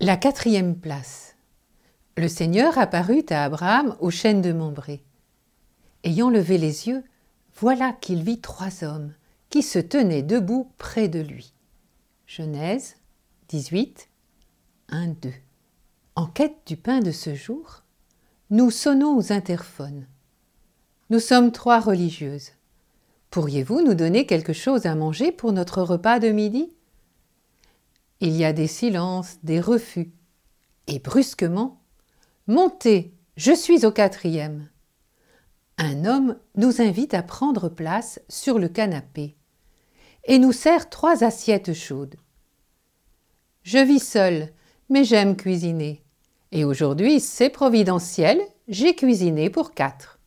La quatrième place. Le Seigneur apparut à Abraham au chêne de Mambré. Ayant levé les yeux, voilà qu'il vit trois hommes qui se tenaient debout près de lui. Genèse 18, 1, 2. En quête du pain de ce jour, nous sonnons aux interphones. Nous sommes trois religieuses. Pourriez-vous nous donner quelque chose à manger pour notre repas de midi? Il y a des silences, des refus. Et brusquement, Montez, je suis au quatrième. Un homme nous invite à prendre place sur le canapé et nous sert trois assiettes chaudes. Je vis seul, mais j'aime cuisiner. Et aujourd'hui, c'est providentiel, j'ai cuisiné pour quatre.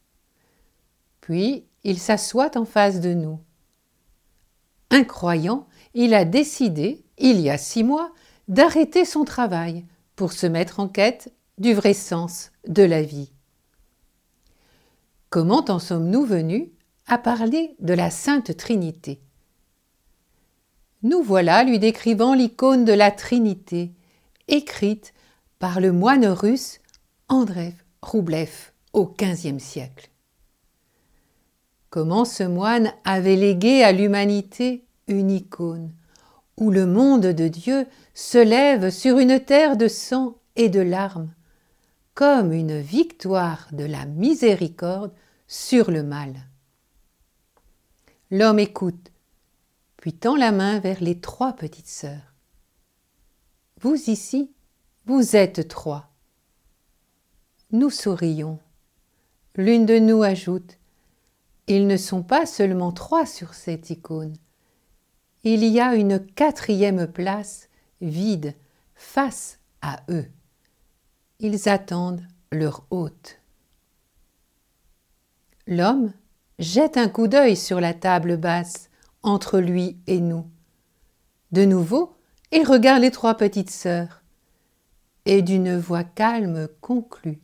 Puis il s'assoit en face de nous. Incroyant, il a décidé, il y a six mois, d'arrêter son travail pour se mettre en quête du vrai sens de la vie. Comment en sommes-nous venus à parler de la Sainte Trinité? Nous voilà lui décrivant l'icône de la Trinité, écrite par le moine russe Andrev Roublev au XVe siècle. Comment ce moine avait légué à l'humanité une icône, où le monde de Dieu se lève sur une terre de sang et de larmes, comme une victoire de la miséricorde sur le mal. L'homme écoute, puis tend la main vers les trois petites sœurs. Vous ici, vous êtes trois. Nous sourions. L'une de nous ajoute Ils ne sont pas seulement trois sur cette icône, il y a une quatrième place vide face à eux. Ils attendent leur hôte. L'homme jette un coup d'œil sur la table basse entre lui et nous. De nouveau, il regarde les trois petites sœurs et d'une voix calme conclut.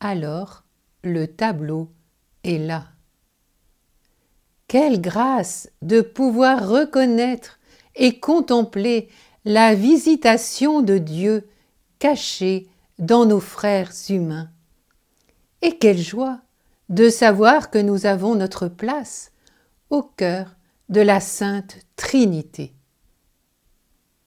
Alors le tableau est là. Quelle grâce de pouvoir reconnaître et contempler la visitation de Dieu cachée dans nos frères humains. Et quelle joie de savoir que nous avons notre place au cœur de la Sainte Trinité.